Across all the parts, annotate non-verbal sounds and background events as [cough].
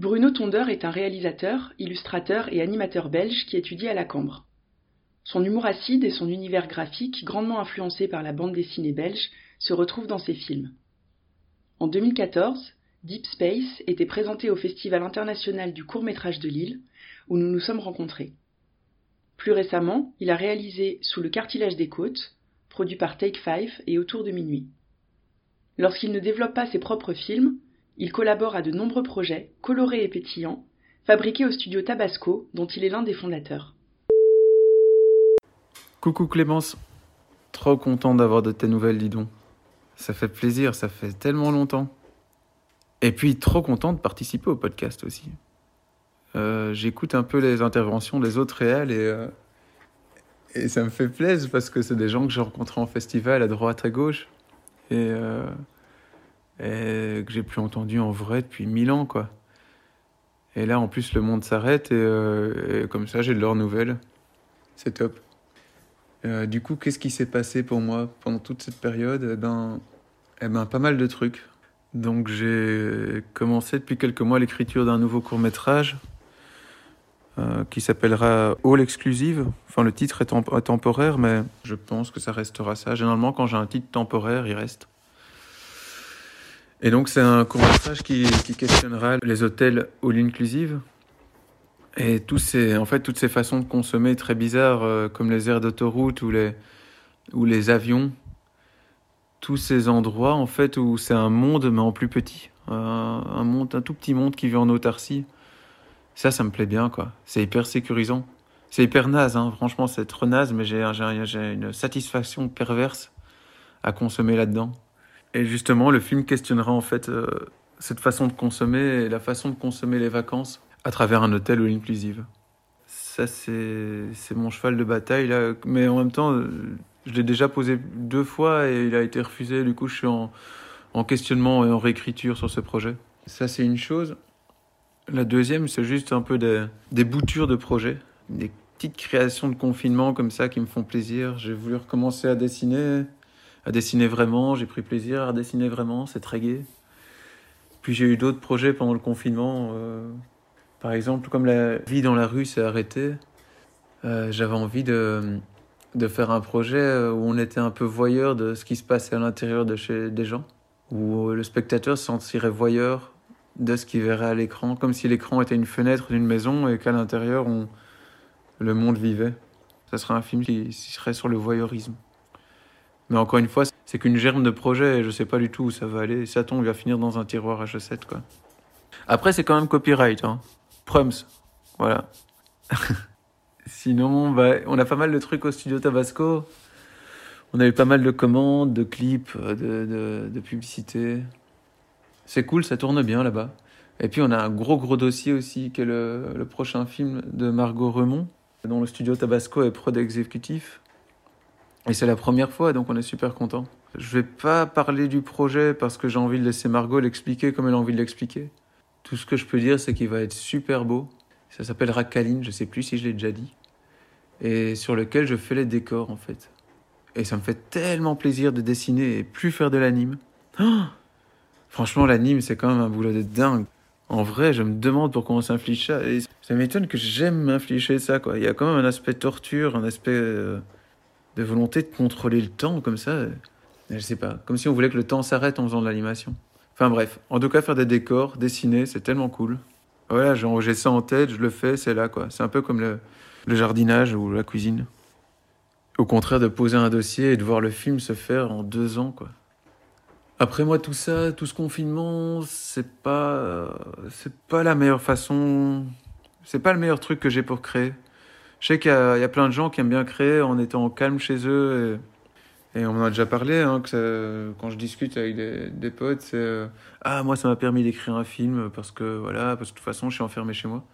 Bruno Tondeur est un réalisateur, illustrateur et animateur belge qui étudie à la Cambre. Son humour acide et son univers graphique, grandement influencé par la bande dessinée belge, se retrouvent dans ses films. En 2014, Deep Space était présenté au Festival international du court métrage de Lille, où nous nous sommes rencontrés. Plus récemment, il a réalisé Sous le cartilage des côtes, produit par Take Five et Autour de minuit. Lorsqu'il ne développe pas ses propres films, il collabore à de nombreux projets, colorés et pétillants, fabriqués au studio Tabasco, dont il est l'un des fondateurs. Coucou Clémence, trop content d'avoir de tes nouvelles, dis donc. Ça fait plaisir, ça fait tellement longtemps. Et puis trop content de participer au podcast aussi. Euh, j'écoute un peu les interventions des autres réels et, euh, et ça me fait plaisir parce que c'est des gens que j'ai rencontrés en festival à droite à gauche et, euh, et que j'ai plus entendu en vrai depuis mille ans quoi. Et là en plus le monde s'arrête et, et, comme ça j'ai de leurs nouvelles. C'est top. du coup qu'est-ce qui s'est passé pour moi pendant toute cette période? Eh ben, eh ben pas mal de trucs. Donc j'ai commencé depuis quelques mois l'écriture d'un nouveau court métrage euh, qui s'appellera All Exclusive. Enfin le titre est, est, temporaire mais je pense que ça restera ça. Généralement quand j'ai un titre temporaire il reste. Et donc c'est un court métrage qui, questionnera les hôtels All Inclusive et tous ces, en fait toutes ces façons de consommer très bizarres euh, comme les aires d'autoroute ou les, ou les avions tous ces endroits en fait où c'est un monde mais en plus petit, un, monde, un tout petit monde qui vit en autarcie. Ça, ça me plaît bien quoi. C'est hyper sécurisant. C'est hyper naze, hein. franchement, c'est trop naze, mais j'ai une satisfaction perverse à consommer là-dedans. Et justement, le film questionnera en fait euh, cette façon de consommer et la façon de consommer les vacances à travers un hôtel ou inclusive. Ça, c'est mon cheval de bataille là, mais en même temps. Euh, je l'ai déjà posé deux fois et il a été refusé. Du coup, je suis en, en questionnement et en réécriture sur ce projet. Ça, c'est une chose. La deuxième, c'est juste un peu des, des boutures de projets, des petites créations de confinement comme ça qui me font plaisir. J'ai voulu recommencer à dessiner, à dessiner vraiment. J'ai pris plaisir à dessiner vraiment, c'est très gai. Puis j'ai eu d'autres projets pendant le confinement. Euh, par exemple, comme la vie dans la rue s'est arrêtée, euh, j'avais envie de de faire un projet où on était un peu voyeur de ce qui se passait à l'intérieur de chez des gens, où le spectateur se sentirait voyeur de ce qu'il verrait à l'écran, comme si l'écran était une fenêtre d'une maison et qu'à l'intérieur, on... le monde vivait. Ça serait un film qui serait sur le voyeurisme. Mais encore une fois, c'est qu'une germe de projet et je sais pas du tout où ça va aller. Ça tombe, il va finir dans un tiroir H7, quoi. Après, c'est quand même copyright, hein. Prums. Voilà. [laughs] Sinon, bah, on a pas mal de trucs au studio Tabasco. On a eu pas mal de commandes, de clips, de, de, de publicités. C'est cool, ça tourne bien là-bas. Et puis on a un gros gros dossier aussi, qui est le, le prochain film de Margot Remont, dont le studio Tabasco est prod exécutif. Et c'est la première fois, donc on est super content. Je vais pas parler du projet parce que j'ai envie de laisser Margot l'expliquer comme elle a envie de l'expliquer. Tout ce que je peux dire, c'est qu'il va être super beau. Ça s'appellera Kaline, je sais plus si je l'ai déjà dit et sur lequel je fais les décors en fait. Et ça me fait tellement plaisir de dessiner et plus faire de l'anime. Oh Franchement, l'anime, c'est quand même un boulot de dingue. En vrai, je me demande pourquoi on s'inflige ça. Ça m'étonne que j'aime m'infliger ça, quoi. Il y a quand même un aspect torture, un aspect euh, de volonté de contrôler le temps, comme ça. Je sais pas. Comme si on voulait que le temps s'arrête en faisant de l'animation. Enfin bref. En tout cas, faire des décors, dessiner, c'est tellement cool. Voilà, j'ai ça en tête, je le fais, c'est là, quoi. C'est un peu comme le, le jardinage ou la cuisine. Au contraire de poser un dossier et de voir le film se faire en deux ans, quoi. Après moi, tout ça, tout ce confinement, c'est pas, c'est pas la meilleure façon, c'est pas le meilleur truc que j'ai pour créer. Je sais qu'il y, a plein de gens qui aiment bien créer en étant calme chez eux. Et, on en a déjà parlé, hein, que quand je discute avec des, potes, c'est euh, Ah, moi, ça m'a permis d'écrire un film parce que, voilà, parce que de toute façon, je suis enfermé chez moi.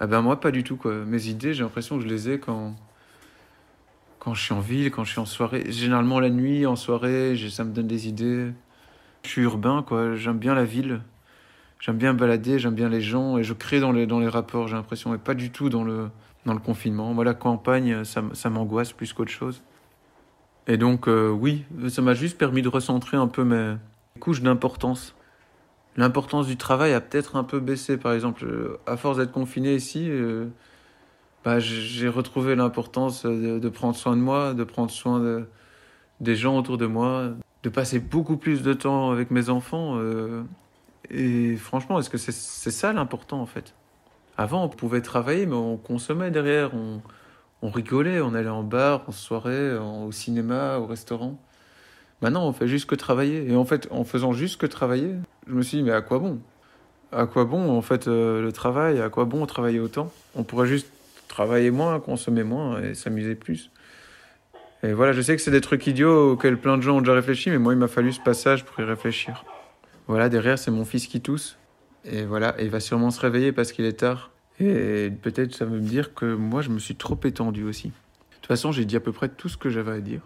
Ah ben moi, pas du tout, quoi. Mes idées, j'ai l'impression que je les ai quand, quand je suis en ville, quand je suis en soirée. Généralement la nuit, en soirée, ça me donne des idées. Je suis urbain, quoi. J'aime bien la ville. J'aime bien balader, j'aime bien les gens et je crée dans les, dans les rapports, j'ai l'impression, et pas du tout dans le, dans le confinement. Moi, la campagne, ça, ça m'angoisse plus qu'autre chose. Et donc, euh, oui, ça m'a juste permis de recentrer un peu mes couches d'importance. L'importance du travail a peut-être un peu baissé, par exemple. Euh, à force d'être confiné ici, euh, bah, j'ai retrouvé l'importance de, prendre soin de moi, de prendre soin de, des gens autour de moi, de passer beaucoup plus de temps avec mes enfants. et franchement, est-ce que c'est ça l'important en fait? Avant, on pouvait travailler, mais on consommait derrière. On, rigolait, on allait en bar, en soirée, au cinéma, au restaurant. Maintenant, on fait juste que travailler. Et en fait, en faisant juste que travailler, je me suis dit, mais à quoi bon? À quoi bon, en fait, euh, le travail? À quoi bon travailler autant? On pourrait juste travailler moins, consommer moins et s'amuser plus. Et voilà, je sais que c'est des trucs idiots auxquels plein de gens ont déjà réfléchi, mais moi, il m'a fallu ce passage pour y réfléchir. Voilà, derrière, c'est mon fils qui tousse. Et voilà, il va sûrement se réveiller parce qu'il est tard. Et peut-être ça veut me dire que moi, je me suis trop étendu aussi. De toute façon, j'ai dit à peu près tout ce que j'avais à dire.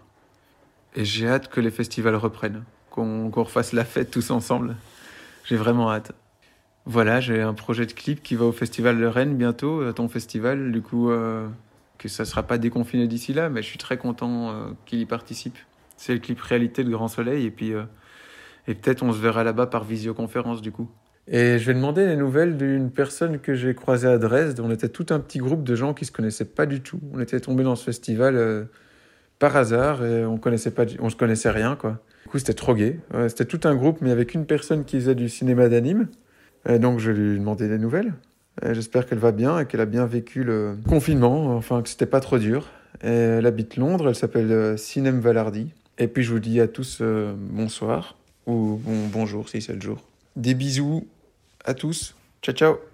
Et j'ai hâte que les festivals reprennent, qu'on refasse la fête tous ensemble. J'ai vraiment hâte. Voilà, j'ai un projet de clip qui va au Festival de Rennes bientôt, à ton festival. Du coup, euh, que ça ne sera pas déconfiné d'ici là, mais je suis très content euh, qu'il y participe. C'est le clip Réalité de Grand Soleil, et puis euh, et peut-être on se verra là-bas par visioconférence du coup. Et je vais demander les nouvelles d'une personne que j'ai croisée à Dresde. On était tout un petit groupe de gens qui se connaissaient pas du tout. On était tombés dans ce festival euh, par hasard et on connaissait pas, on se connaissait rien quoi. Du coup, c'était trop gai. c'était tout un groupe, mais avec une personne qui faisait du cinéma d'anime. Et donc, je lui ai demandé des nouvelles. J'espère qu'elle va bien et qu'elle a bien vécu le confinement, enfin que c'était pas trop dur. Elle habite Londres, elle s'appelle euh, Sinem Valardi. Et puis je vous dis à tous euh, bonsoir ou bon, bonjour si c'est le jour. Des bisous à tous. Ciao, ciao.